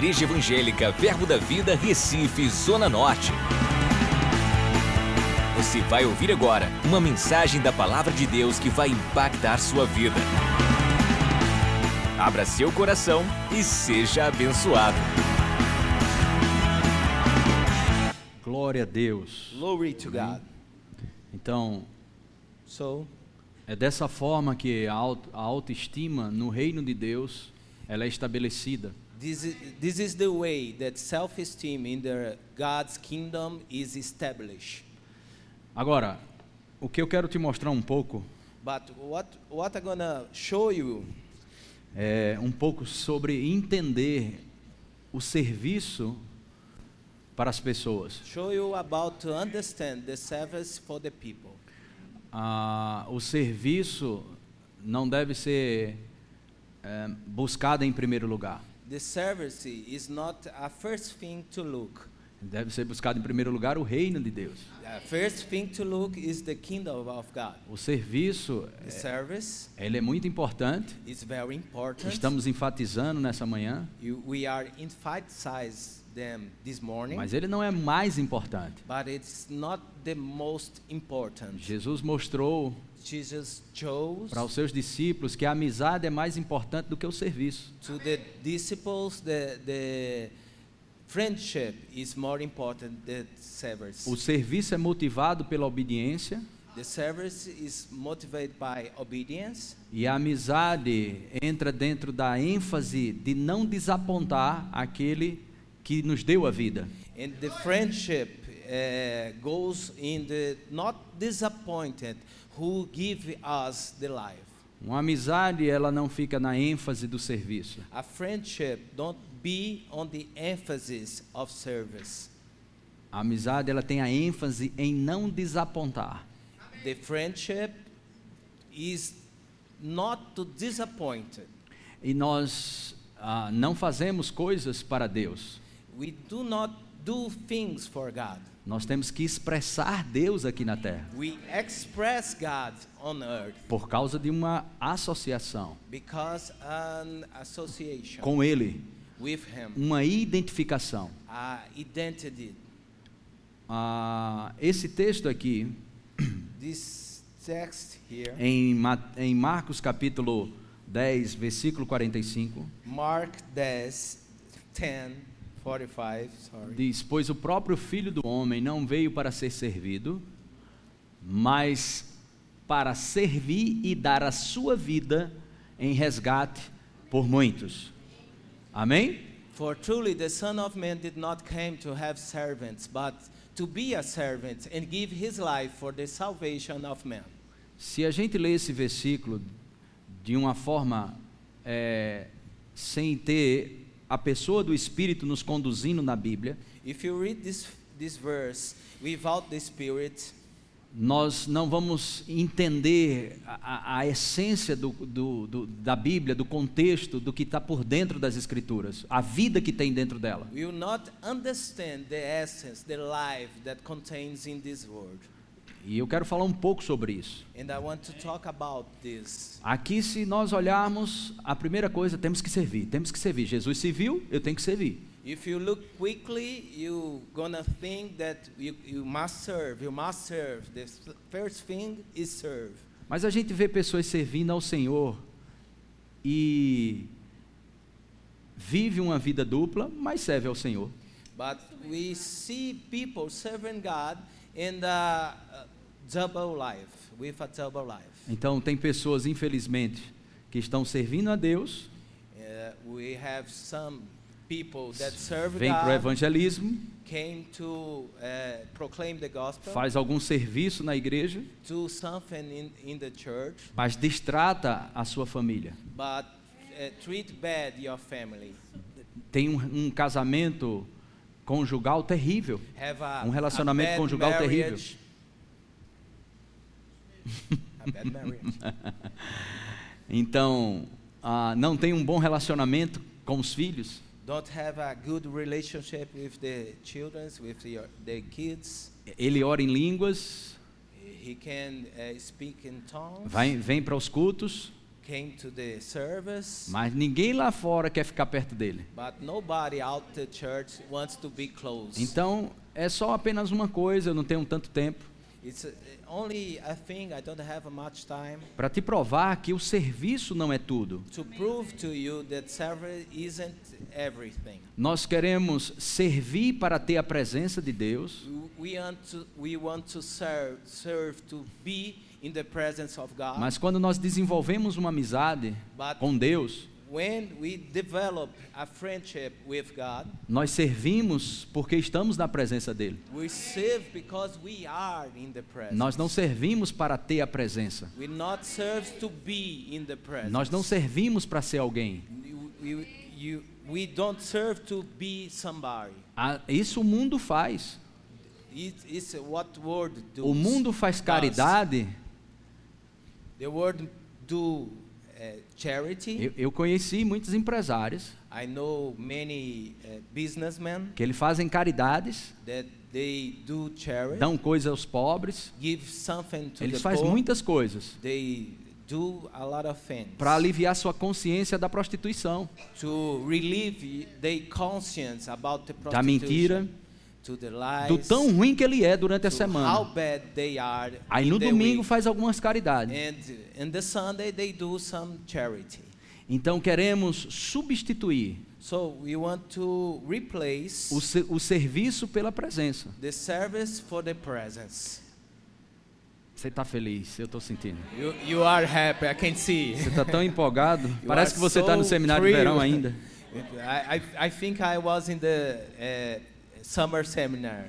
Igreja Evangélica Verbo da Vida, Recife, Zona Norte. Você vai ouvir agora uma mensagem da Palavra de Deus que vai impactar sua vida. Abra seu coração e seja abençoado. Glória a Deus. Glory to God. Então, So, é dessa forma que a auto- a autoestima no reino de Deus ela é estabelecida. This is, this is the way that self-esteem in the God's kingdom is established. Agora, o que eu quero te mostrar um pouco But what what I'm gonna show you é um pouco sobre entender o serviço para as pessoas. show you about to understand the service for the people. Ah, o serviço não deve ser é, buscado em primeiro lugar. The service is not a first thing to look. Deve ser buscado em primeiro lugar o reino de Deus. The first thing to look is the kingdom of God. O serviço, The service ele é muito importante. is very important. Estamos enfatizando nessa manhã, You- we are emphasize them this morning, mas ele não é mais importante. but it's not the most important. Jesus mostrou para os seus discípulos que a amizade é mais importante do que o serviço. to the disciples the the friendship is more important than service. O serviço é motivado pela obediência The service is motivated by obedience, e a amizade entra dentro da ênfase de não desapontar aquele que nos deu a vida. and the friendship uh, goes in the not disappointed who give us the life. Uma amizade, ela não fica na ênfase do serviço. A friendship don't be on the emphasis of service. A amizade, ela tem a ênfase em não desapontar. The friendship is not to disappoint. E nós ah, não fazemos coisas para Deus. We do not do things for God. Nós temos que expressar Deus aqui na terra. We express God on earth Por causa de uma associação because an association com Ele, with Him, uma identificação. a identity. Ah, esse texto aqui, This text here, em, em Marcos capítulo 10, versículo 45, Mark 10, 10, 45, sorry. diz: Pois o próprio Filho do Homem não veio para ser servido, mas para servir e dar a sua vida em resgate por muitos. Amém? For truly the Son of Man did not come to have servants, but to be a servant and give his life for the salvation of men. Se a gente lê esse versículo de uma forma é, sem ter a pessoa do Espírito nos conduzindo na Bíblia, If you read this, this verse without the Spirit, nós não vamos entender a, a- essência do, do- do- da Bíblia, do contexto, do que está por dentro das Escrituras, a vida que tem dentro dela. we will not understand the essence, the life that contains in this word. E eu quero falar um pouco sobre isso. And I want to talk about this. Aqui, se nós olharmos, a primeira coisa, temos que servir, temos que servir. Jesus serviu, eu tenho que servir. If you look quickly, you're gonna think that you, you must serve, you must serve. The first thing is serve. Mas a gente vê pessoas servindo ao Senhor e vive uma vida dupla, mas serve ao Senhor. But we see people serving God in the uh, double life, with a double life. Então tem pessoas, infelizmente, que estão servindo a Deus, Uh, we have some people that serve vêm para o evangelismo, came to uh, proclaim the gospel, faz algum serviço na igreja, do something in, in the church, mas distrata a sua família. but uh, treat bad your family. Tem um, um casamento conjugal terrível. A, Um relacionamento conjugal terrível. Então, ah, não tem um bom relacionamento com os filhos. Don't have a good relationship with the children, with your, the kids. Ele ora em línguas, He can uh, speak in tongues. vai, vem para os cultos, service, Mas ninguém lá fora quer ficar perto dele. but nobody out the church wants to be close. Então, é só apenas uma coisa, eu não tenho tanto tempo. It's uh, only a thing I don't have much time Para te provar que o serviço não é tudo. to prove to you that service isn't everything. Nós queremos servir para ter a presença de Deus, We want to, we want to serve, serve to be in the presence of God. mas quando nós desenvolvemos uma amizade But com Deus, when we develop a friendship with God, nós servimos porque estamos na presença dele. we serve because we are in the presence. Nós não servimos para ter a presença. we not serve to be in the presence. Nós não servimos para ser alguém. You- we don't serve to be somebody. Ah, Isso o mundo faz. It. O mundo faz caridade. The word do uh, charity. Eu, eu conheci muitos empresários I know many uh, businessmen que eles fazem caridades, that they do charity. dão coisa aos pobres. give something to Eles fazem muitas coisas They do a lot of things para aliviar sua consciência da prostituição, to relieve their conscience about the da mentira, do tão ruim que ele é durante a semana. Aí no domingo faz algumas caridades. Então queremos substituir So we want to replace o, o serviço pela presença. the service for the presence. Você está feliz, eu estou sentindo. You, you happy. Você está tão empolgado. You Parece are que você está no so seminário de verão thrilled. ainda. I, I, I think I was in the uh, summer seminar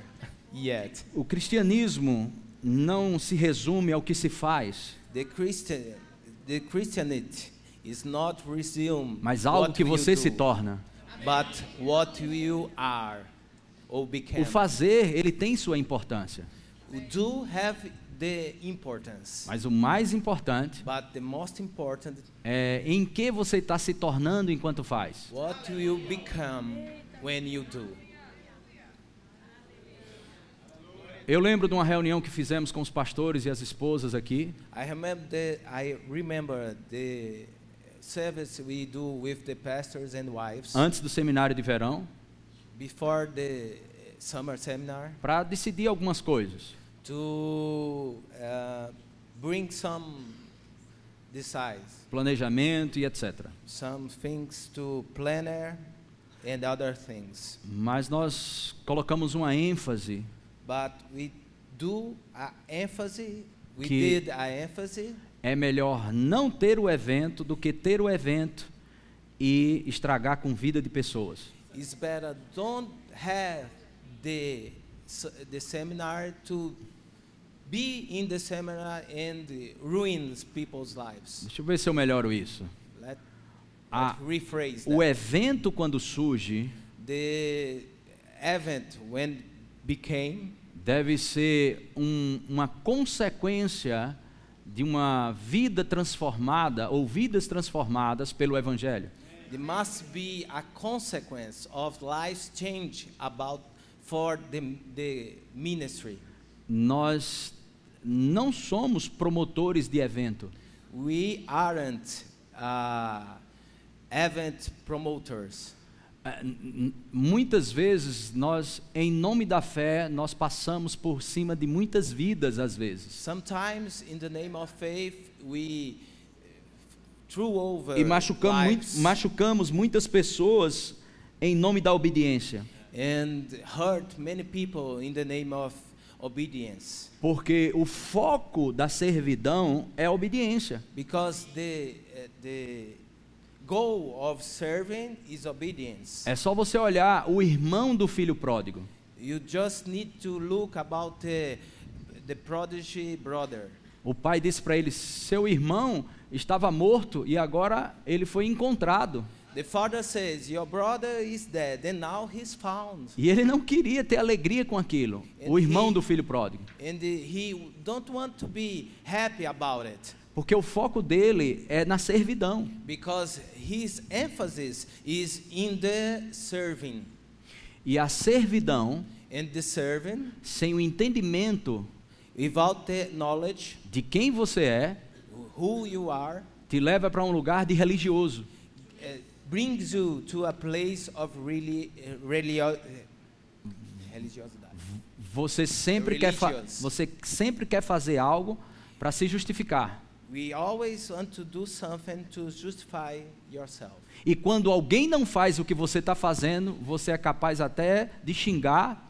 yet. O cristianismo não se resume ao que se faz, The Christian, the Christianity is not resume mas algo que você do, se torna. but what you are or become. O fazer, ele tem sua importância, You do have the importance, mas o mais importante but the most important, é em que você está se tornando enquanto faz. what you become when you do. Eu lembro de uma reunião que fizemos com os pastores e as esposas aqui, I remember the, I remember the service we do with the pastors and wives antes do seminário de verão, before the summer seminar para decidir algumas coisas. to uh, bring some decides planejamento e etc. some things to planner and other things Mas nós colocamos uma ênfase but we do a emphasis we Que- did a emphasis é melhor não ter o evento do que ter o evento e estragar com vida de pessoas. it's better don't have the the seminar to be in the seminar and ruins people's lives Deixa eu ver se eu melhoro isso. let, let's rephrase O evento quando surge the event when became deve ser um- uma consequência de uma vida transformada ou vidas transformadas pelo evangelho. there must be a consequence of life change about for the, the ministry Nós não somos promotores de evento. we aren't uh, event promoters Muitas vezes nós, em nome da fé, nós passamos por cima de muitas vidas às vezes. sometimes in the name of faith we threw over E machucamos, muito- lives machucamos muitas pessoas em nome da obediência. and hurt many people in the name of obedience Porque o foco da servidão é a obediência. because the uh, the goal of serving is obedience É só você olhar o irmão do filho pródigo. you just need to look about the the prodigy brother O pai disse para ele: Seu irmão estava morto e agora ele foi encontrado. the father says your brother is dead and now he's found E ele não queria ter alegria com aquilo. O irmão do filho pródigo. and he don't want to be happy about it Porque o foco dele é na servidão. because his emphasis is in the serving E a servidão, and the serving sem o entendimento without the knowledge de quem você é, who you are te leva para um lugar de religioso. uh, brings you to a place of really, uh, relio- uh, religiosidade. Você sempre quer você sempre quer fazer algo para se justificar. We always want to do something to justify yourself. E quando alguém não faz o que você está fazendo, você é capaz até de xingar,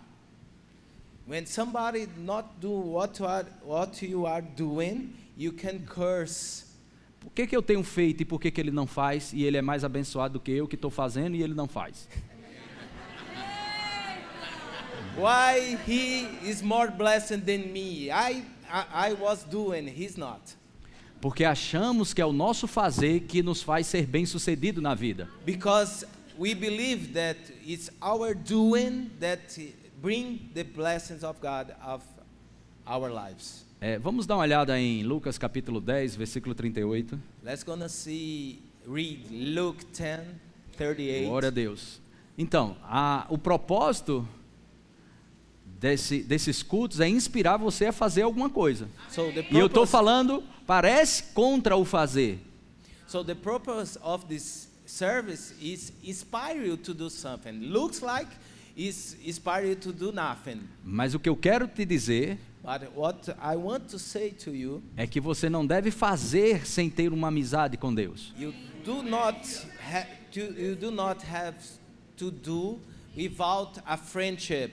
When somebody not do what you are, what you are doing, you can curse. por que, que eu tenho feito e por que, que ele não faz, e ele é mais abençoado do que eu que estou fazendo e ele não faz. Why he is more blessed than me? I, I, I was doing, he's not. Porque achamos que é o nosso fazer que nos faz ser bem-sucedido na vida. Because we believe that it's our doing that bring the blessings of God of our lives. É, vamos dar uma olhada em Lucas capítulo 10, versículo 38. Let's gonna see, read Luke 10, 38. Glória a Deus. Então, a- o propósito desse- desses cultos é inspirar você a fazer alguma coisa. So E eu estou falando, parece contra o fazer. so the purpose of this service is inspire you to do something. Looks like is inspire you to do nothing. Mas o que eu quero te dizer But what I want to say to you, é que você não deve fazer sem ter uma amizade com Deus. you do not have to, you do not have to do without a friendship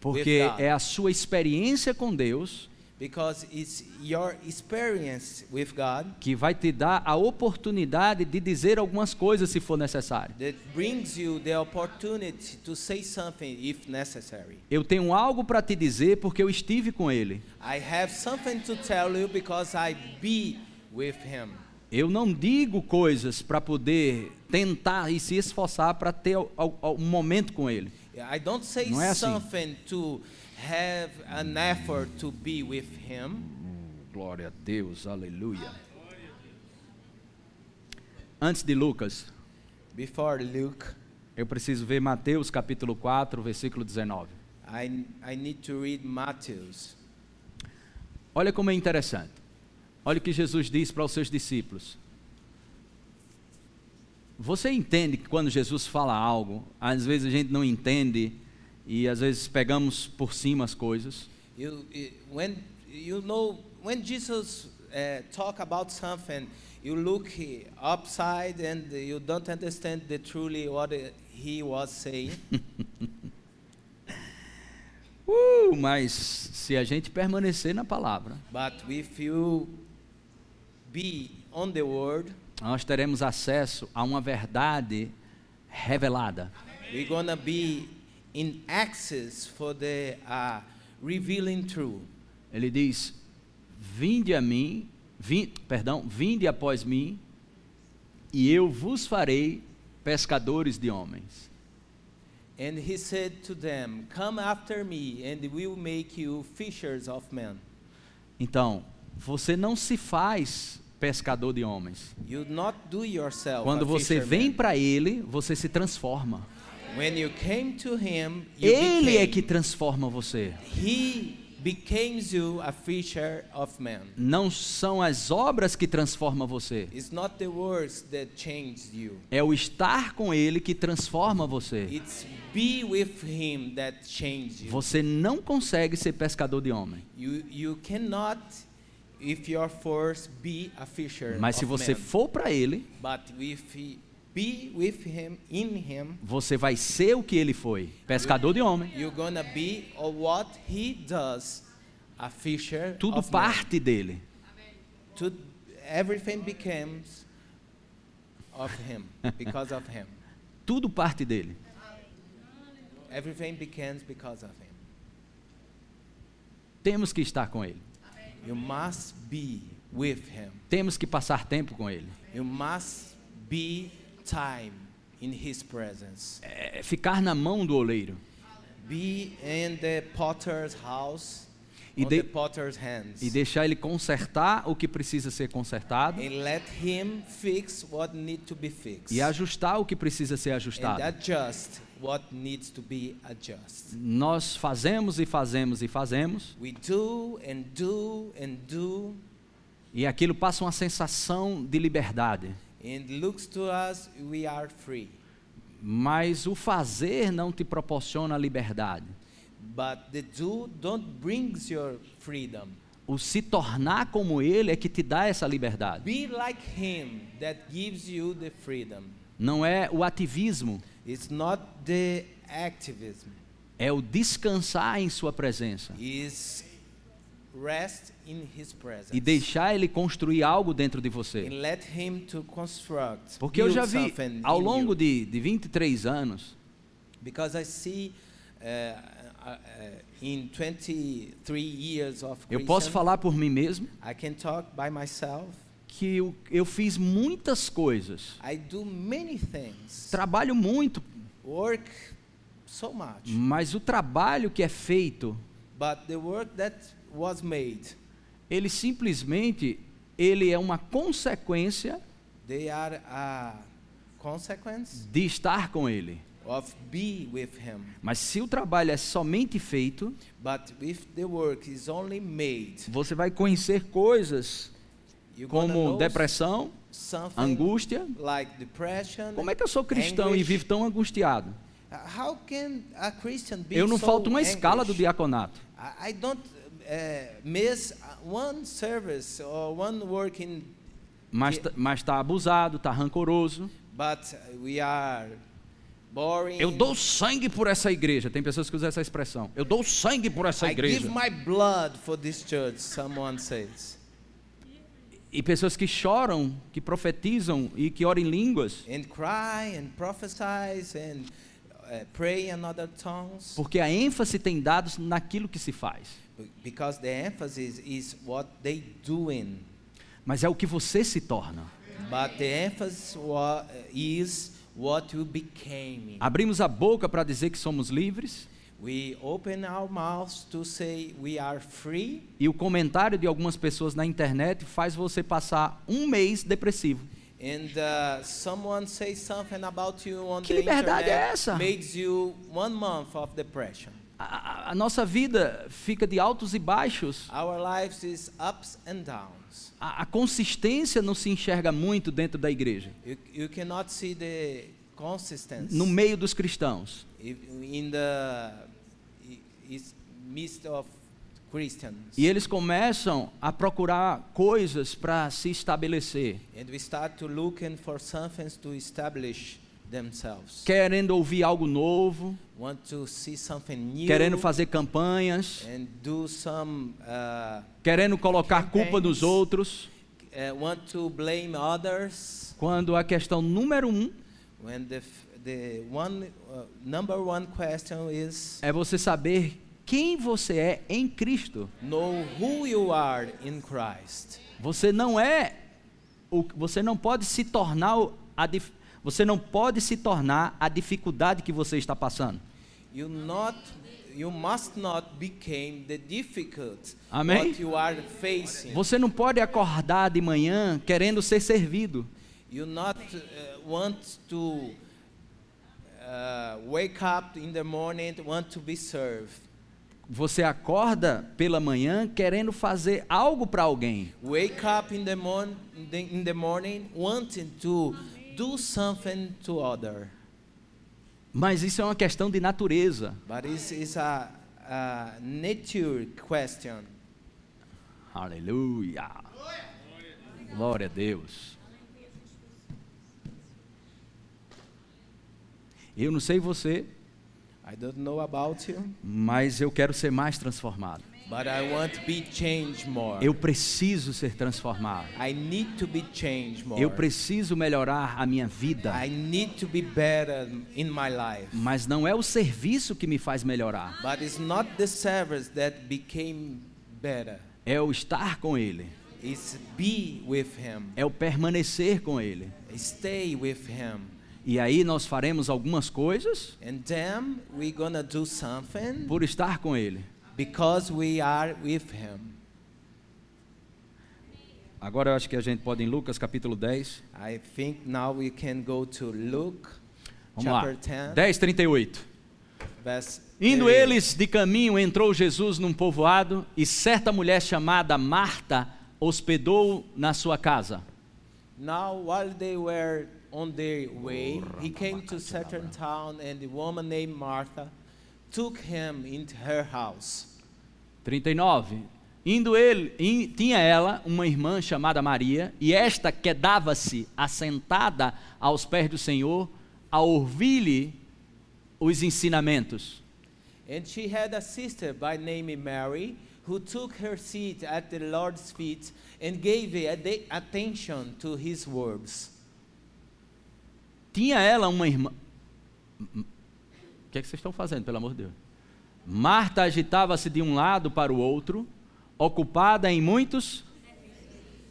Porque with God. é a sua experiência com Deus because it's your experience with God que vai te dar a oportunidade de dizer algumas coisas se for necessário. that brings you the opportunity to say something if necessary. Eu tenho algo para te dizer porque eu estive com Ele. I have something to tell you because I be with him. Eu não digo coisas para poder tentar e se esforçar para ter um momento com Ele. I don't say Não é assim. something to have an effort to be with him. Glória a Deus, aleluia. Antes de Lucas, Before Luke, eu preciso ver Mateus capítulo 4, versículo 19. I, I need to read Matthews. Olha como é interessante. Olha o que Jesus diz para os seus discípulos. Você entende que quando Jesus fala algo, às vezes a gente não entende e às vezes pegamos por cima as coisas. You, when you know when Jesus uh, talk about something, you look upside and you don't understand the truly what he was saying. Uh, mas se a gente permanecer na palavra, but if you be on the word, nós teremos acesso a uma verdade revelada. we're gonna be in access for the uh, revealing truth. Ele diz: Vinde a mim, perdão, vinde após mim, e eu vos farei pescadores de homens. And he said to them, Come after me, and we'll make you fishers of men. Então, você não se faz pescador de homens. You not do yourself. Quando você vem para ele, você se transforma. When you came to him, Ele é became, que transforma você. he becomes you a fisher of men. Não são as obras que transformam você. It's not the words that change you. É o estar com ele que transforma você. It's be with him that changes you. Você não consegue ser pescador de homem. You you cannot, if you're forced, be a fisher Mas se você men. for para ele, But if he be with him, in him, você vai ser o que ele foi, pescador de homem. you're gonna be or what he does, a fisher Tudo of parte dele. To, everything becomes of him because of him. Tudo parte dele. Everything because of him. Temos que estar com ele. You must be with him. Temos que passar tempo com ele. You must be time in his presence. É ficar na mão do oleiro. Be in the potter's house, E de- the potter's hands. E deixar ele consertar o que precisa ser consertado. and let him fix what need to be fixed. E ajustar o que precisa ser and ajustado. adjust what needs to be adjusted. Nós fazemos e fazemos e fazemos. We do and do and do E aquilo passa uma sensação de liberdade. And looks to us we are free. Mas o fazer não te proporciona liberdade. But the do don't brings your freedom. O se tornar como ele é que te dá essa liberdade. Be like him that gives you the freedom. Não é o ativismo, It's not the activism. é o descansar em sua presença It's rest. E deixar ele construir algo dentro de você. and let him to construct. Porque eu já vi ao longo de, de 23 anos, because I see uh, uh, in 23 years of eu posso falar por mim mesmo I can talk by myself. que eu, eu fiz muitas coisas, I do many things. trabalho muito, work so much. mas o trabalho que é feito, But the work that was made, ele simplesmente ele é uma consequência they are a consequence de estar com ele. of be with him. Mas se o trabalho é somente feito, But if the work is only made, você vai conhecer coisas como depressão, angústia. like depression. Como é que eu sou cristão e anguish. vivo tão angustiado? How can a Christian be Eu não so falto uma escala do diaconato. I, I don't uh, miss uh, one service or one work in, Mas mas está abusado, está rancoroso. but we are boring. Eu dou sangue por essa igreja. Tem pessoas que usam essa expressão. Eu dou sangue por essa I igreja. give my blood for this church. Someone says, E pessoas que choram, que profetizam e que oram em línguas, and cry and prophesize and uh, pray in other tongues. porque a ênfase tem dado naquilo que se faz. Be- Because the emphasis is what they doing, Mas é o que você se torna. but the emphasis wa- is what you became. Abrimos a boca para dizer que somos livres, We open our mouths to say we are free, e o comentário de algumas pessoas na internet faz você passar um mês depressivo. and uh, someone says something about you on Que the liberdade é internet essa? makes you one month of depression. A, nossa vida fica de altos e baixos. Our lives is ups and downs. A, a consistência não se enxerga muito dentro da igreja, You, you cannot see the consistency no meio dos cristãos. in the midst of Christians. E eles começam a procurar coisas para se estabelecer, And we start to looking for something to establish themselves. querendo ouvir algo novo, Want to see something new. querendo fazer campanhas, and do some uh, querendo colocar culpa nos outros, uh, want to blame others quando a questão número um when the the one uh, number one question is é você saber quem você é em Cristo. know who you are in Christ. Você não é você não pode se tornar a dif- você não pode se tornar a dificuldade que você está passando. You not you must not become the difficult Amém? what you are facing. Você não pode acordar de manhã querendo ser servido. You not uh, want to uh, wake up in the morning want to be served. Você acorda pela manhã querendo fazer algo para alguém. Wake up in the, morn- in the, in the morning wanting to do something to other. Mas isso é uma questão de natureza. But it's, it's a, a nature question. Aleluia. Glória a Deus. Eu não sei você, I don't know about you, mas eu quero ser mais transformado. But I want to be changed more. Eu preciso ser transformado. I need to be changed more. Eu preciso melhorar a minha vida. I need to be better in my life. Mas não é o serviço que me faz melhorar. But it's not the service that became better. É o estar com Ele. It's be with Him. É o permanecer com Ele. Stay with Him. E aí nós faremos algumas coisas And then we're gonna do something por estar com Ele. Because we are with Him. Agora eu acho que a gente pode ir em Lucas capítulo 10. I think now we can go to Luke Vamos lá. chapter 10, 10, 38. verse Indo 38. eles de caminho, entrou Jesus num povoado e certa mulher chamada Marta hospedou na sua casa. Now, while they were on their way, he came to certain town, and a woman named Martha took him into her house. 39. Indo ele, in- tinha ela uma irmã chamada Maria, e esta quedava-se assentada aos pés do Senhor, a ouvir-lhe os ensinamentos. And she had a sister by name Mary, who took her seat at the Lord's feet and gave attention to his words. Tinha ela uma irmã. Que, é que vocês estão fazendo, pelo amor de Deus? Marta agitava-se de um lado para o outro, ocupada em muitos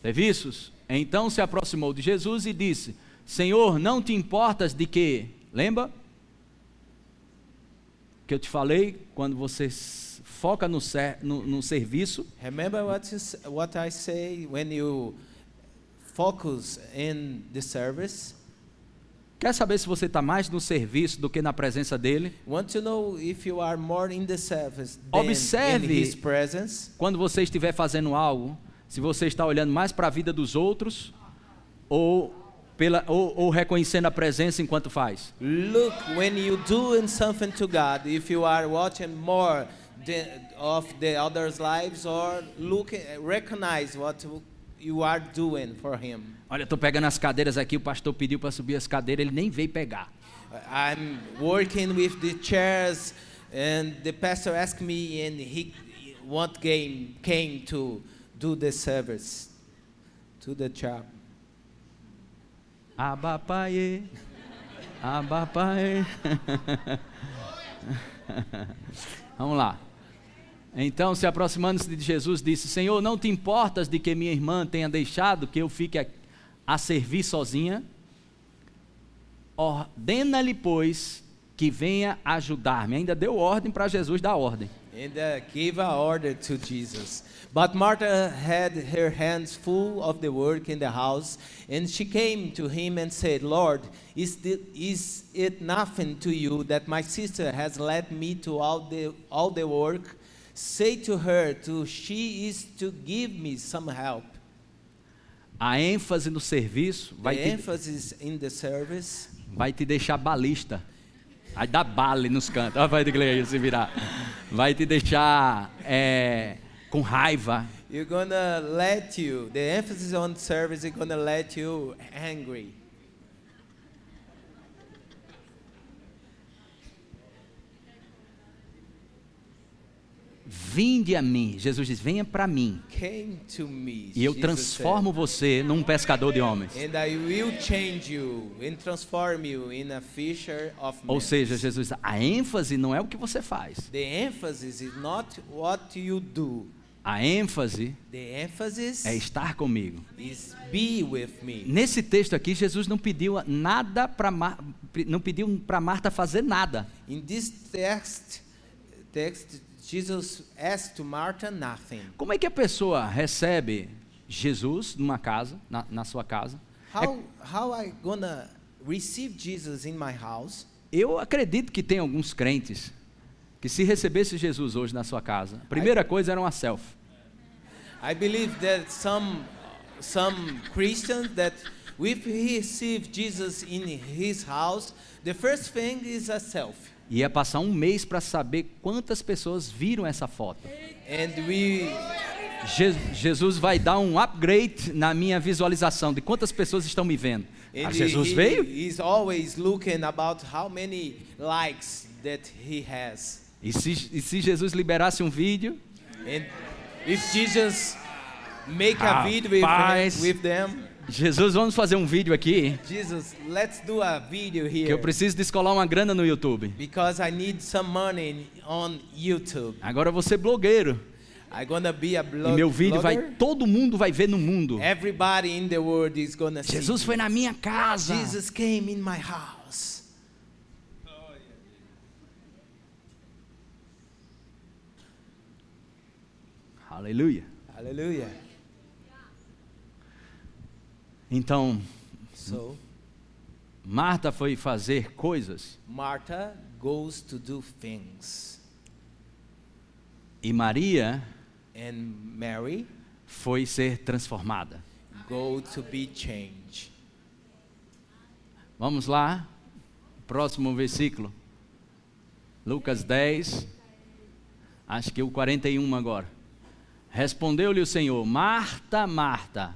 serviços. Então se aproximou de Jesus e disse: Senhor, não te importas de que? Lembra? Que eu te falei quando você foca no, ser- no- no serviço, Remember what, you, what I say when you focus in the service? Quer saber se você está mais no serviço do que na presença dele? Observe- quando você estiver fazendo algo, se você está olhando mais para a vida dos outros ou, pela, ou, ou reconhecendo a presença enquanto faz. Look when you doing something to God, if you are watching more the, of the others' lives or look recognize what you are doing for him. Olha, estou pegando as cadeiras aqui, o pastor pediu para subir as cadeiras, ele nem veio pegar. I'm working with the chairs and the pastor asked me and he what game came to do the service to the job. Abapaê, abapaê. Vamos lá. Então, se aproximando-se de Jesus, disse: Senhor, não te importas de que minha irmã tenha deixado que eu fique a, servir sozinha? Ordena-lhe, pois, que venha ajudar-me. Ainda deu ordem para Jesus dar ordem. and uh, gave a order to Jesus. But Martha had her hands full of the work in the house, and she came to him and said, Lord, is, the, is it nothing to you that my sister has led me to all the, all the work? Say to her, to she is to give me some help. A ênfase no serviço vai the te, in the service vai te deixar balista. Vai dar bale nos cantos. Olha vai igreja se virar. Vai te deixar é, com raiva. you're gonna let you the emphasis on service is gonna let you angry Vinde a mim. Jesus diz: venha para mim. me E eu Jesus transformo você num pescador de homens. said, Ou seja, Jesus, a ênfase não é o que você faz. A ênfase é estar comigo. Nesse texto aqui, Jesus não pediu nada para não pediu para Marta fazer nada. in this text text Jesus asked to Martha nothing Como é que a pessoa recebe Jesus numa casa, na, na sua casa? How how I gonna receive Jesus in my house? Eu acredito que tem alguns crentes que se recebesse Jesus hoje na sua casa, a primeira coisa era uma selfie. I believe that some some Christians that if he receive Jesus in his house, the first thing is a selfie. Ia passar um mês para saber quantas pessoas viram essa foto. And we Je- Jesus vai dar um upgrade na minha visualização de quantas pessoas estão me vendo. and Ah, Jesus he, veio? He's always looking about how many likes that he has. E se, e se Jesus liberasse um vídeo? And if Jesus make a video with, with them, Jesus, vamos fazer um vídeo aqui Jesus, let's do a video que eu here preciso descolar uma grana no YouTube. because I need some money on YouTube. Agora ser blogueiro. I'm gonna be a E blog, meu vídeo vai, blogger. todo mundo vai ver no mundo. Everybody in the world is gonna see. Jesus foi na minha casa. Jesus came in my house. Aleluia. Hallelujah. Então, So Marta foi fazer coisas Martha goes to do things, e Maria and Mary foi ser transformada. go to be changed. Vamos lá, próximo versículo. Lucas 10, acho que o 41 agora. Respondeu-lhe o Senhor: Marta, Marta,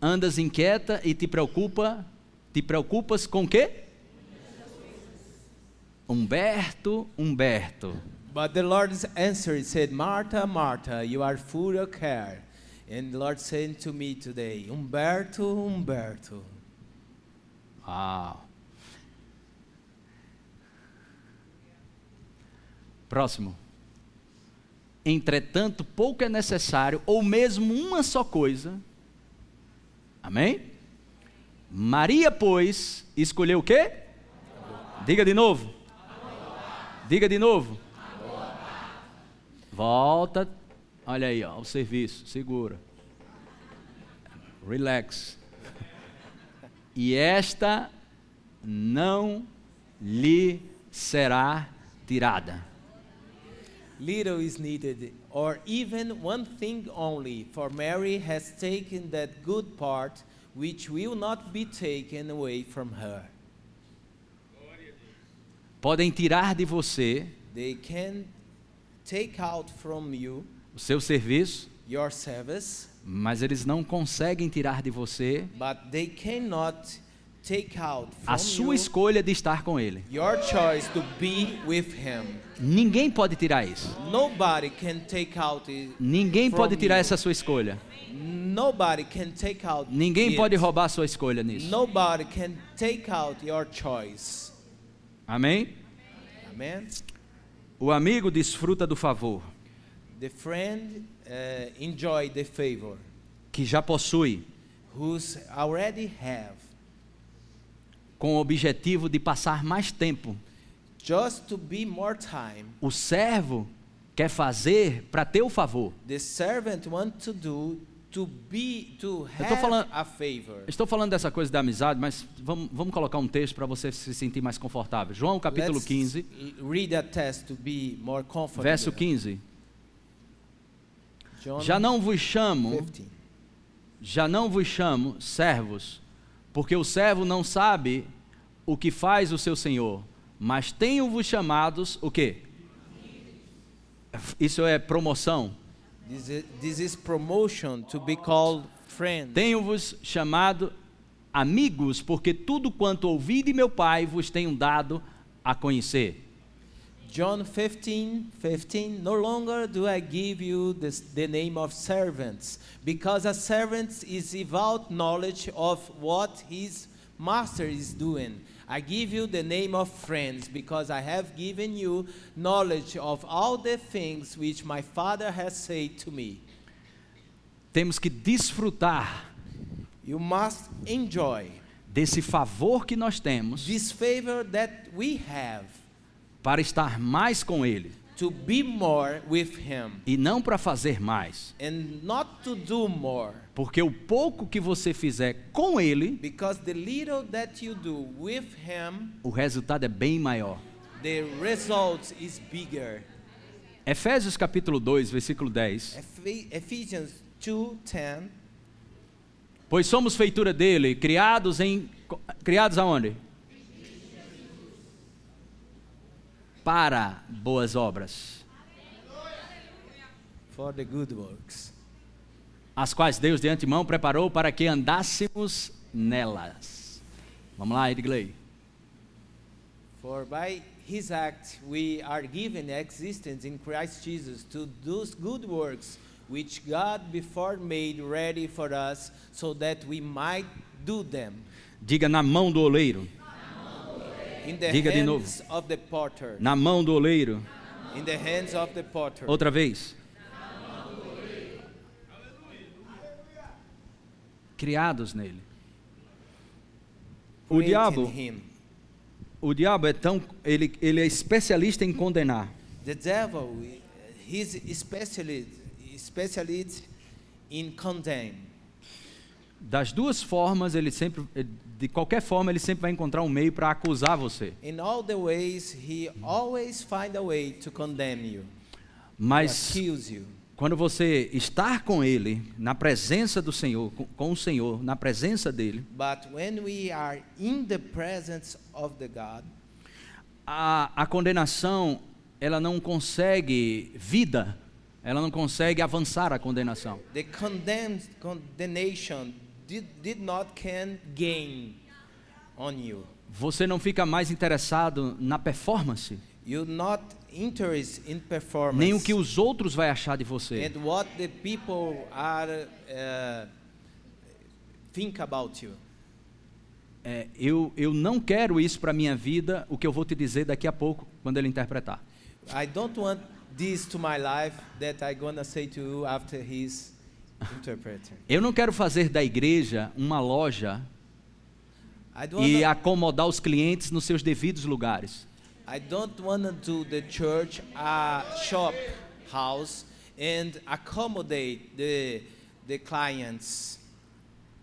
andas inquieta e te preocupa, te preocupas com quê? Humberto, Humberto. But the Lord answered, said, Martha, Martha, you are full of care. And the Lord said to me today, Humberto, Humberto. Uau. Próximo. Entretanto, pouco é necessário, ou mesmo uma só coisa. Amém? Maria, pois, escolheu o quê? Diga de novo. Diga de novo. Volta. Olha aí, ó, o serviço. Segura. Relax. E esta não lhe será tirada. Little is needed, or even one thing only, for Mary has taken that good part which will not be taken away from her. Podem tirar de você They can take out from you o seu serviço, your service, mas eles não conseguem tirar de você but they cannot a sua escolha de estar com Ele. your choice to be with Him. Ninguém pode tirar isso. Nobody can take out it. Ninguém pode tirar essa sua escolha. Nobody can take out. Ninguém pode roubar a sua escolha nisso. Nobody can take out your choice. Amém? Amen. O amigo desfruta do favor The friend uh, enjoy the favor, que já possui, who's already have, com o objetivo de passar mais tempo. just to be more time. O servo quer fazer para ter o favor. The servant want to do to be to have falando- a favor. Estou falando dessa coisa da amizade, mas vamos, vamos colocar um texto para você se sentir mais confortável. João capítulo Let's 15, l- read a text to be more comfortable. verso 15. John Já não vos chamo, 15. já não vos chamo servos, porque o servo não sabe o que faz o seu senhor, mas tenho-vos chamados o quê? Isso é promoção. This is, this is promotion to be called friend. Tenho-vos chamado amigos, porque tudo quanto ouvi de meu Pai vos tenho dado a conhecer. John 15, 15, no longer do I give you this, the name of servants, because a servant is without knowledge of what his master is doing. I give you the name of friends, because I have given you knowledge of all the things which my Father has said to me. Temos que desfrutar You must enjoy desse favor que nós temos this favor that we have para estar mais com Ele to be more with Him e não para fazer mais. and not to do more. Porque o pouco que você fizer com Ele, Because the little that you do with him, o resultado é bem maior. the result is bigger. Efésios capítulo 2, versículo 10. Ephe- Ephesians 2:10 Pois somos feitura dele, criados em criados aonde? Para boas obras, for the good works, as quais Deus de antemão preparou para que andássemos nelas. Vamos lá, Edgley. for by his act we are given existence in Christ Jesus to those good works which God before made ready for us so that we might do them. Diga na mão do oleiro. Diga de novo. Na mão do oleiro. Outra vez. Criados nele. O diabo, o diabo é tão, ele, ele é especialista em condenar. The devil, he's specialist, specialist in condemn. Das duas formas, ele sempre, de qualquer forma, ele sempre vai encontrar um meio para acusar você. In all the ways, he always find a way to condemn you, to Mas. Quando você estar com Ele, na presença do Senhor, com, com o Senhor, na presença dele, But when we are in the presence of the God, a, a condenação ela não consegue vida, ela não consegue avançar a condenação. the condemned condemnation did, did not can gain on you. Você não fica mais interessado na performance, You're not interested in performance. nem o que os outros vai achar de você. and what the people are uh, think about you. É, eu, eu não quero isso para minha vida, o que eu vou te dizer daqui a pouco, quando ele interpretar. I don't want this to my life that I'm gonna say to you after he's interpreting. Eu não quero fazer da igreja uma loja e acomodar os clientes nos seus devidos lugares. I don't wanna do the church a shop house and accommodate the the clients.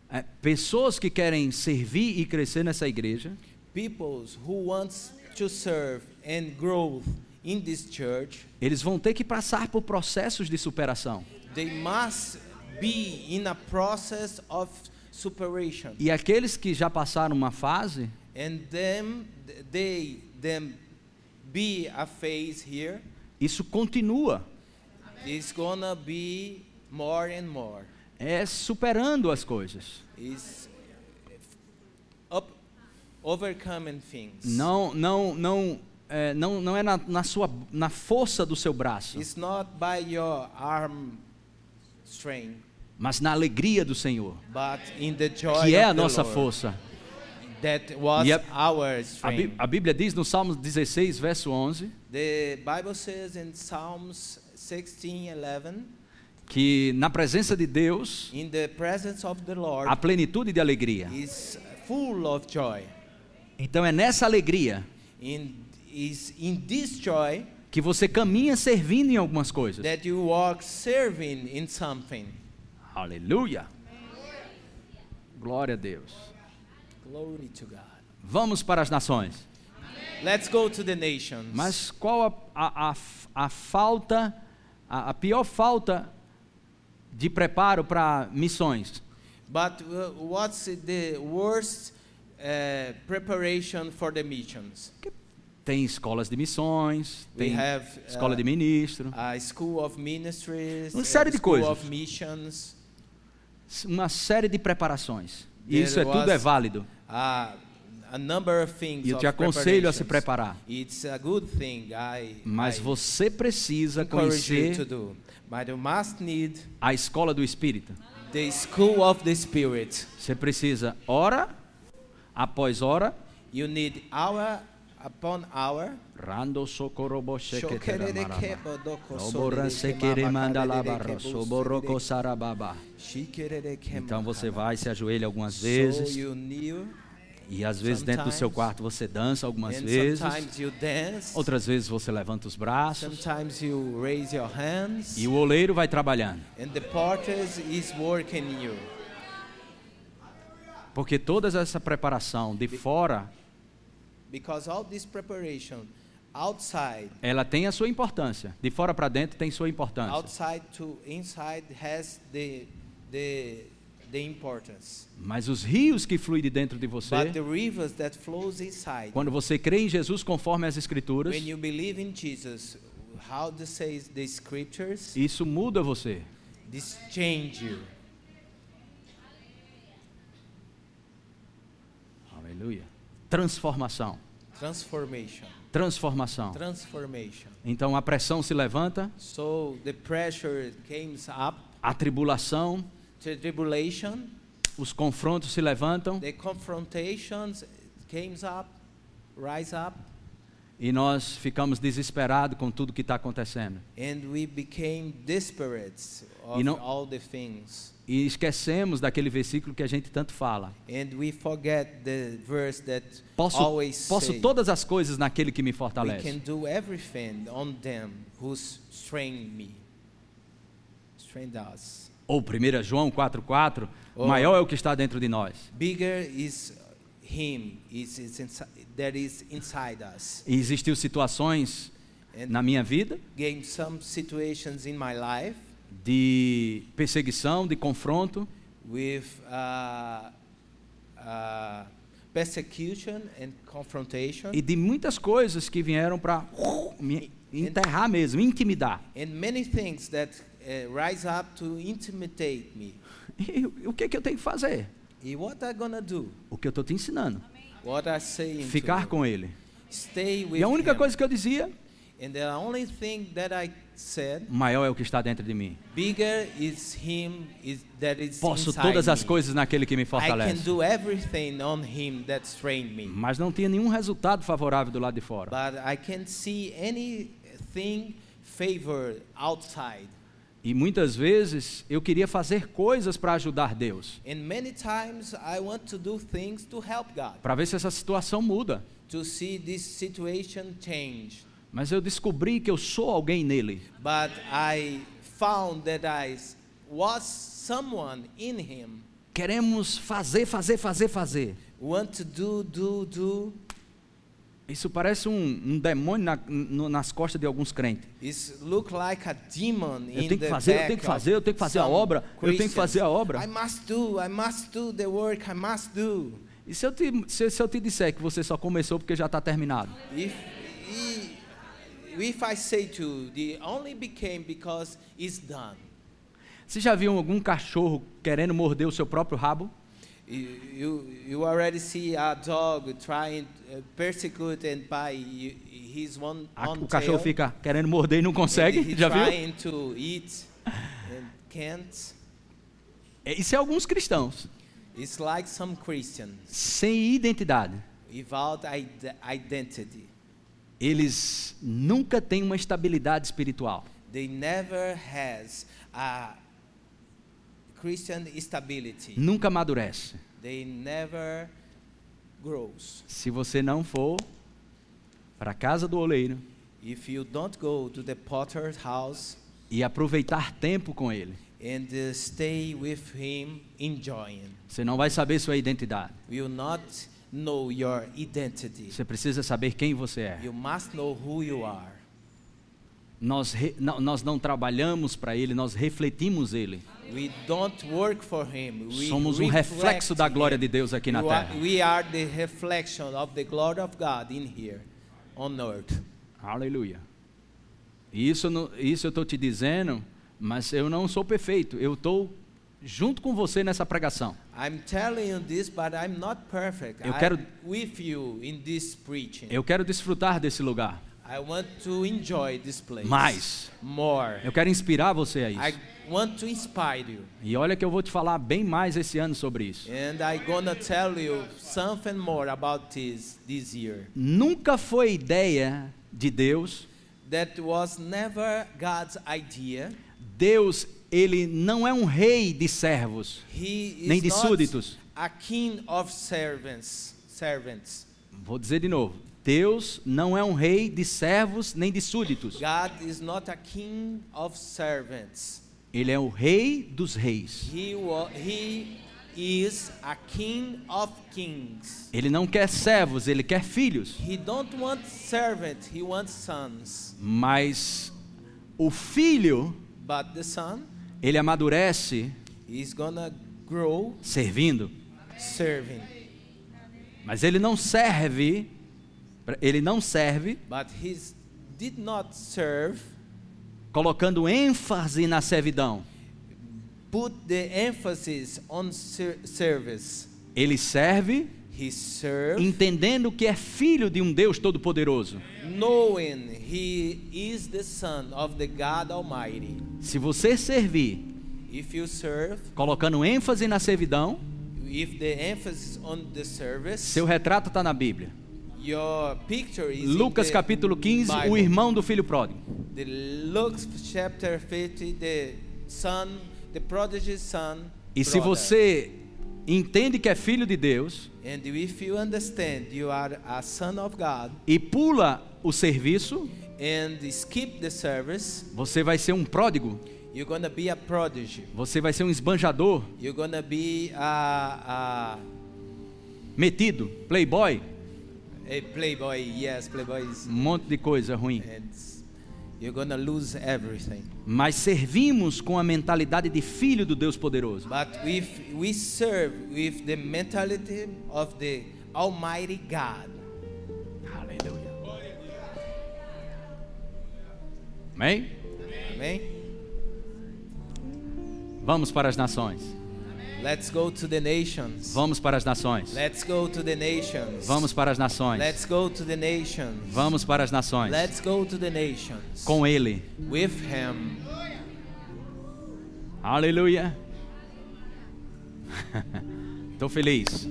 É, pessoas que querem servir e crescer nessa igreja, Peoples who wants to serve and grow in this church, eles vão ter que passar por processos de superação. they must be in a process of superation. E aqueles que já passaram uma fase, and them they them be a phase here isso continua. is gonna be more and more É superando as coisas. is up overcoming things Não, não, não, é, não, não é na, na sua, na força do seu braço, it's not by your arm strength mas na alegria do Senhor, but in the joy que é a nossa Lord. força. that was E a- A, a Bíblia diz no Salmo 16, verso 11, the bible says in psalms 16 11 que na presença de Deus in the presence of the lord há plenitude de alegria. is full of joy Então é nessa alegria in in this joy que você caminha servindo em algumas coisas. that you walk serving in something. Aleluia! Glória a Deus. Glory to God. Vamos para as nações. Let's go to the nations. Mas qual a, a, a, a falta, a, a pior falta de preparo para missões? but uh, what's the worst uh, preparation for the missions? Tem escolas de missões, tem have escola uh, de ministro, a school of ministries, Uma série de school coisas. Uma série de preparações. E There isso é tudo é válido. uh, a number of things. E eu te aconselho a se preparar. It's a good thing. I, Mas I você precisa encourage you to conhecer do. But you must need a escola do Espírito. the school of the Spirit. Você precisa hora após hora. You need hour upon hour. Rando sokorobo Soboran solere sekere karere kebu soboroko sarababa. Então você vai, se ajoelha algumas vezes. E às vezes dentro do seu quarto você dança algumas vezes. Outras vezes você levanta os braços. sometimes you raise your hands, E o oleiro vai trabalhando. and the potter is working you. Porque toda essa preparação de fora, Because all this preparation outside, ela tem a sua importância. De fora para dentro tem sua importância. outside to inside has the the the importance. Mas os rios que fluem de dentro de você, But the rivers that flows inside, quando você crê em Jesus conforme as Escrituras, when you believe in Jesus, how says the scriptures, isso muda você. this change you. Aleluia. Transformação. Transformation. Transformação. Transformation. Então a pressão se levanta, So the pressure comes up, a tribulação, the tribulation, os confrontos se levantam the confrontations comes up, rise up, e nós ficamos desesperados com tudo que está acontecendo. and we became desperate of E não- all the things. E esquecemos daquele versículo que a gente tanto fala. And we forget the verse that Posso, posso say, todas as coisas naquele que me fortalece. me. Ou 1 João 4,4, Oh. maior é o que está dentro de nós. Bigger is Him is, is inside, that is inside us. E existiu situações And na minha vida, some situations in my life de perseguição, de confronto with uh, uh, persecution and confrontation, e de muitas coisas que vieram para me enterrar mesmo, intimidar. and many things that uh, rise up to intimidate me. E o que, que eu tenho que fazer? Do? O que eu estou te ensinando. Ficar com ele. E a única him. coisa que eu dizia, And the only thing that I said, maior é o que está dentro de mim. is him is Posso todas as me. coisas naquele que me I can fortalece. me. Mas não tinha nenhum resultado favorável do lado de fora. But I can't see anything favored outside. E muitas vezes eu queria fazer coisas para ajudar Deus, para ver se essa situação muda. to see this situation change. Mas eu descobri que eu sou alguém nele. But I found that I was someone in him Queremos fazer, fazer, fazer, fazer. want to do, do, do. Isso parece um, um demônio na- no- nas costas de alguns crentes. Like Eu tenho que fazer, eu tenho que fazer, eu tenho que fazer a obra, eu tenho que Christians. fazer a obra. I must do, I must do the work, I must do. E se eu te, se, se eu te disser que você só começou porque já está terminado? If, if I say to the only became because it's done. Você já viu algum cachorro querendo morder o seu próprio rabo? You, you, already see a dog trying uh, persecute and by y- his one A- on o cachorro tail, fica querendo morder e não and consegue. he Já viu? to eat and can't. É, Isso é alguns cristãos It's like some Christians sem identidade. without ide- identity. Eles nunca têm uma estabilidade espiritual. They never has a. Nunca amadurece. They never grows. Se você não for para a casa do oleiro If you don't go to the potter's house e aproveitar tempo com ele, and uh, stay with him enjoying, você não vai saber sua identidade. will not know your identity. Você precisa saber quem você é. You must know who you are. Nós, re- não, nós não trabalhamos para ele, nós refletimos ele. We don't work for him. We Somos um reflexo da glória de Deus aqui na terra. we are the reflection of the glory of God in here, on earth. Aleluia. Isso, isso eu estou te dizendo, mas eu não sou perfeito. Eu estou junto com você nessa pregação. This, but I'm not perfect. Eu quero- with you in this preaching. Eu quero desfrutar desse lugar. I want to enjoy this place. Mais. More. Eu quero inspirar você a I isso. want to inspire you. E olha que eu vou te falar bem mais esse ano sobre isso. And I'm gonna tell you something more about this this year. Nunca foi ideia de Deus. That was never God's idea. Deus, ele não é um rei de servos, He is nem de súditos. a king of servants. Servants. Vou dizer de novo. Deus não é um rei de servos nem de súditos. God is not a king of servants. Ele é o rei dos reis. He he is a king of kings. Ele não quer servos, ele quer filhos. He don't want servant, he wants sons. Mas o filho, But the son ele amadurece gonna grow servindo. serving. Mas ele não serve, ele não serve But he did not serve, colocando ênfase na servidão. put the emphasis on ser- service. Ele serve He served entendendo que é filho de um Deus todo-poderoso. knowing he is the son of the God Almighty. Se você servir If you serve, colocando ênfase na servidão, if the emphasis on the service, seu retrato está na Bíblia. Your picture is Lucas capítulo 15, o Bible. irmão do filho pródigo. The Luke chapter 50, the son, the prodigy son. E se você entende que é filho de Deus and if you understand you are a son of God e pula o serviço, and skip the service, você vai ser um pródigo, you're gonna be a prodigy. você vai ser um esbanjador, You're gonna be a, a, metido, playboy, a playboy. Yes, playboy is. um monte de coisa ruim. You're to lose everything. mas servimos com a mentalidade de filho do Deus poderoso. But if we serve with the mentality of the Almighty God, Aleluia. Amém? amen. Vamos para as nações. Let's go to the nations. Vamos para as nações. Let's go to the nations. Vamos para as nações. Let's go to the nations. Vamos para as nações. Let's go to the nations. Com Ele. with him. Aleluia. Estou feliz.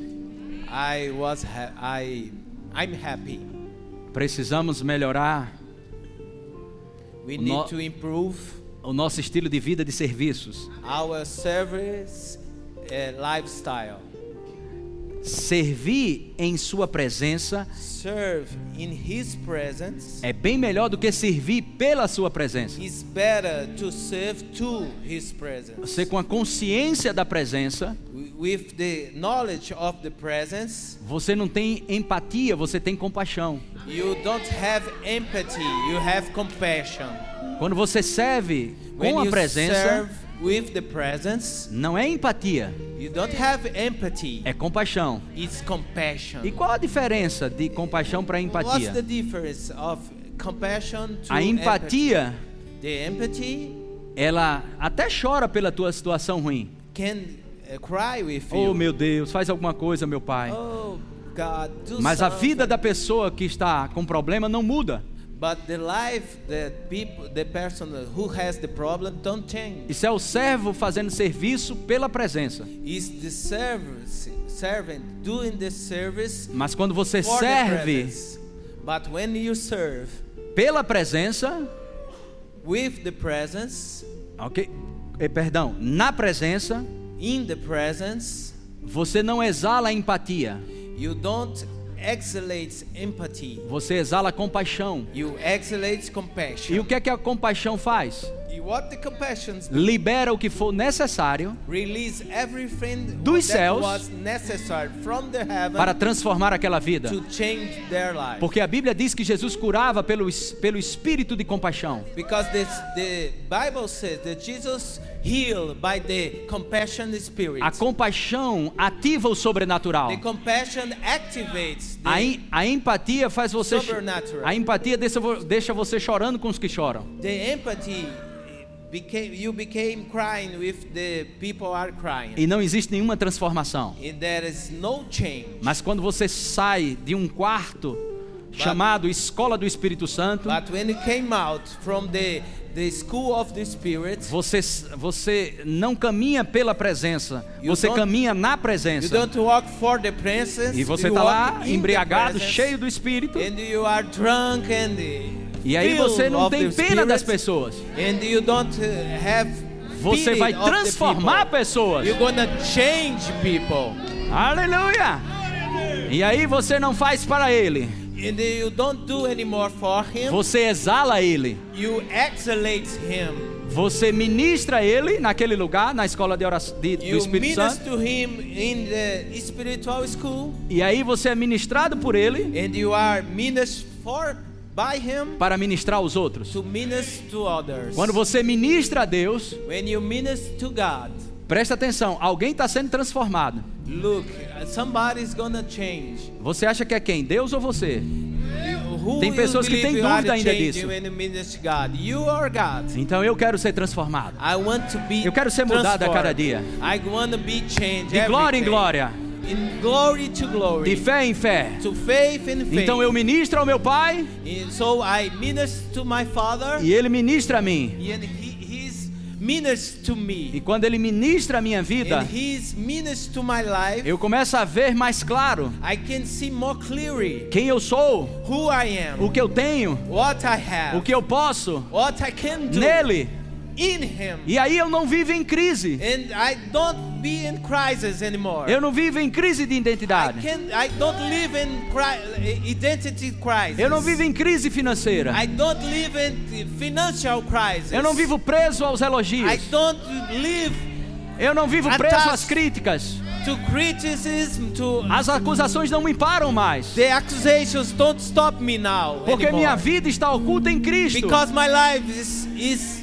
I was I I'm happy. Precisamos melhorar We O need no- to improve o nosso estilo de vida de serviços. our service uh, lifestyle. Servir em Sua presença Serve in his presence é bem melhor do que servir pela Sua presença. is better to serve to his presence. Você, com a consciência da presença, Wi- With the knowledge of the presence, você não tem empatia, você tem compaixão. you don't have empathy, you have compassion. Quando você serve When com a presença, with the presence, não é empatia, you don't have empathy, é compaixão. it's compassion. E qual a diferença de compaixão para What's empatia? the difference of compassion to A empathy? empatia, The empathy ela até chora pela tua situação ruim. can uh, cry with Oh you. meu Deus, faz alguma coisa, meu pai. Oh God, do Mas a something. vida da pessoa que está com problema não muda. But the life that people, the person who has the problem, don't change. Isso é o servo fazendo serviço pela presença. Is the service servant doing the service Mas quando você serve. But when you serve pela presença, with the presence, ok? Eh, perdão, na presença, in the presence, você não exala empatia, you don't. Você exala compaixão. E o que é que a compaixão faz? Libera o que for necessário Dos céus para transformar aquela vida. Porque a Bíblia diz que Jesus curava pelo, pelo espírito de compaixão. Because this, the Bible says that Jesus healed by the compassion spirit. A compaixão ativa o sobrenatural. The compassion activates the, A, em- a empatia faz você. A empatia deixa, deixa você chorando com os que choram. the empathy. Became, you became crying with the people are crying. E não existe nenhuma transformação. there is no change. Mas quando você sai de um quarto chamado Escola do Espírito Santo, But when you came out from the, the school of the Spirit, você, você não caminha pela presença, You você caminha na you presença. don't walk for the presence. E você you está lá embriagado, presence, cheio do Espírito. And you are drunk and E aí você não tem pena das pessoas. And you don't uh, have Você vai transformar pessoas. You're gonna change people. Aleluia! E aí você não faz para ele, And you don't do anymore for him. você exala ele. You exhalate him. Você ministra ele naquele lugar, na escola de oração de, do Espírito Santo. minister to him in the spiritual school. E aí você é ministrado por ele And you are ministered for para ministrar aos outros. to minister to others. Quando você ministra a Deus, When you minister to God, presta atenção, alguém está sendo transformado. look, somebody's gonna change. Você acha que é quem? Deus ou você? Tem pessoas que têm dúvida ainda disso. Então eu quero ser transformado. I want to be Eu quero ser mudado a cada dia. I want to be changed. De glória em glória, In glory to glory. de fé em fé. to faith and faith. Então eu ministro ao meu Pai And so I minister to my Father, e Ele ministra a mim. and he, He's minister to E me, quando Ele ministra a minha vida, and He's minister to my life. eu começo a ver mais claro I can see more clearly quem eu sou, who I am, o que eu tenho, what I have, o que eu posso what I can do nele. In Him, E aí eu não vivo em crise. and I don't be in crisis anymore. Eu não vivo em crise de I identidade. I don't live in cri- identity crisis. Eu não vivo em crise financeira. I don't live in financial crisis. Eu não vivo preso aos I elogios. don't live Eu não vivo preso às críticas. to criticism, to As acusações não me param mais. the accusations don't stop me now Porque anymore. minha vida está oculta em Cristo. because my life is is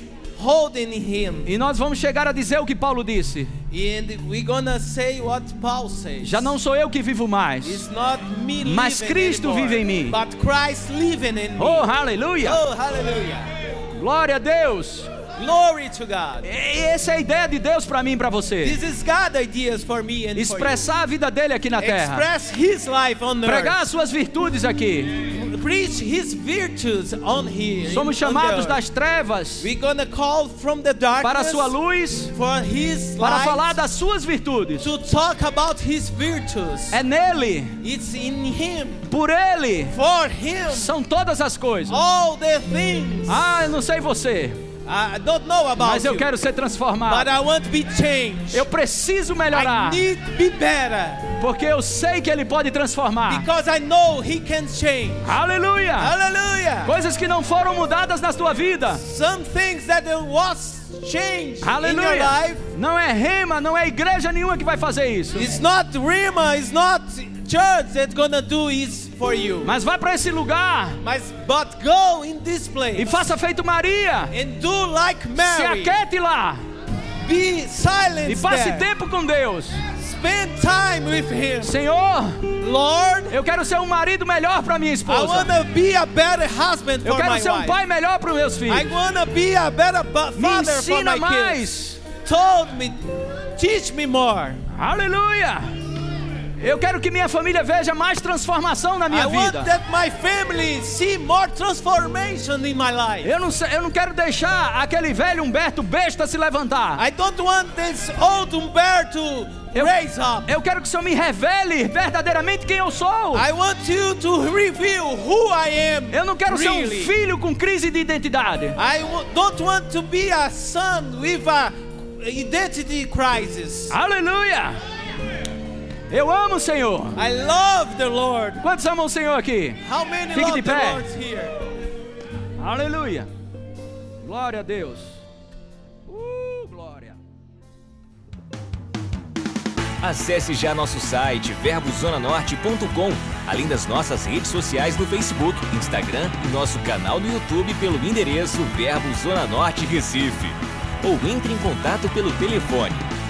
holding in Him, E nós vamos chegar a dizer o que Paulo disse. and we're gonna say what Paul says. Já não sou eu que vivo mais. It's not me Mas living Cristo anymore, vive em mim. but Christ living in me. Oh, aleluia! Oh, hallelujah! Glória a Deus! Glory to God. Essa é a ideia de Deus para mim e para você. This is God's ideas for me and Expressar a vida dele aqui na for you. terra. Express His life on Pregar earth. as suas virtudes aqui. Preach His virtues on here. Somos chamados das trevas We're gonna call from the darkness para a sua luz, for His para light falar das suas virtudes. to talk about His virtues. É nele, It's in Him, por ele, for Him, são todas as coisas. all the things. Ah, eu não sei você, I don't know about mas eu you, quero ser but transformado. I want to be changed. Eu preciso I melhorar, need to be better porque eu sei que ele pode transformar. because I know He can change. Aleluia! Hallelujah. Coisas que não foram mudadas na tua vida. Some things that was changed in your Aleluia! life. Não é rema, não é igreja nenhuma que vai fazer isso. It's not Rima, it's not church that's gonna do is for you. Mas vá para esse lugar Mas, but go in this e place faça feito Maria. and do like Se Mary. aquete lá Be silent e passe there. tempo com Deus. Spend time with Him. Senhor, Lord, eu quero ser um marido melhor para minha I esposa. wanna be a better husband Eu for quero my ser um wife. pai melhor para os meus I filhos. wanna be a better bu- Me father for ensina my kids. mais. Told me, teach me more. Aleluia! Eu quero que minha família veja mais transformação na minha I want vida. that my family see more transformation in my life. Eu não, eu não quero deixar aquele velho Humberto besta se levantar. I don't want this old Humberto Eu, eu quero que o Senhor me revele verdadeiramente quem eu sou. I want you to reveal who I am. Eu não quero ser um really. filho com crise de identidade. I don't want to be a son with a identity crisis. Aleluia! Eu amo o Senhor. I love the Lord. Quantos amam o Senhor aqui? How many Fique love de the pé. Lord here? Aleluia! Glória a Deus. Uh, glória. Acesse já nosso site verbozonanorte.com, além das nossas redes sociais no Facebook, Instagram e nosso canal no YouTube pelo endereço Verbo Zona Norte Recife. Ou entre em contato pelo telefone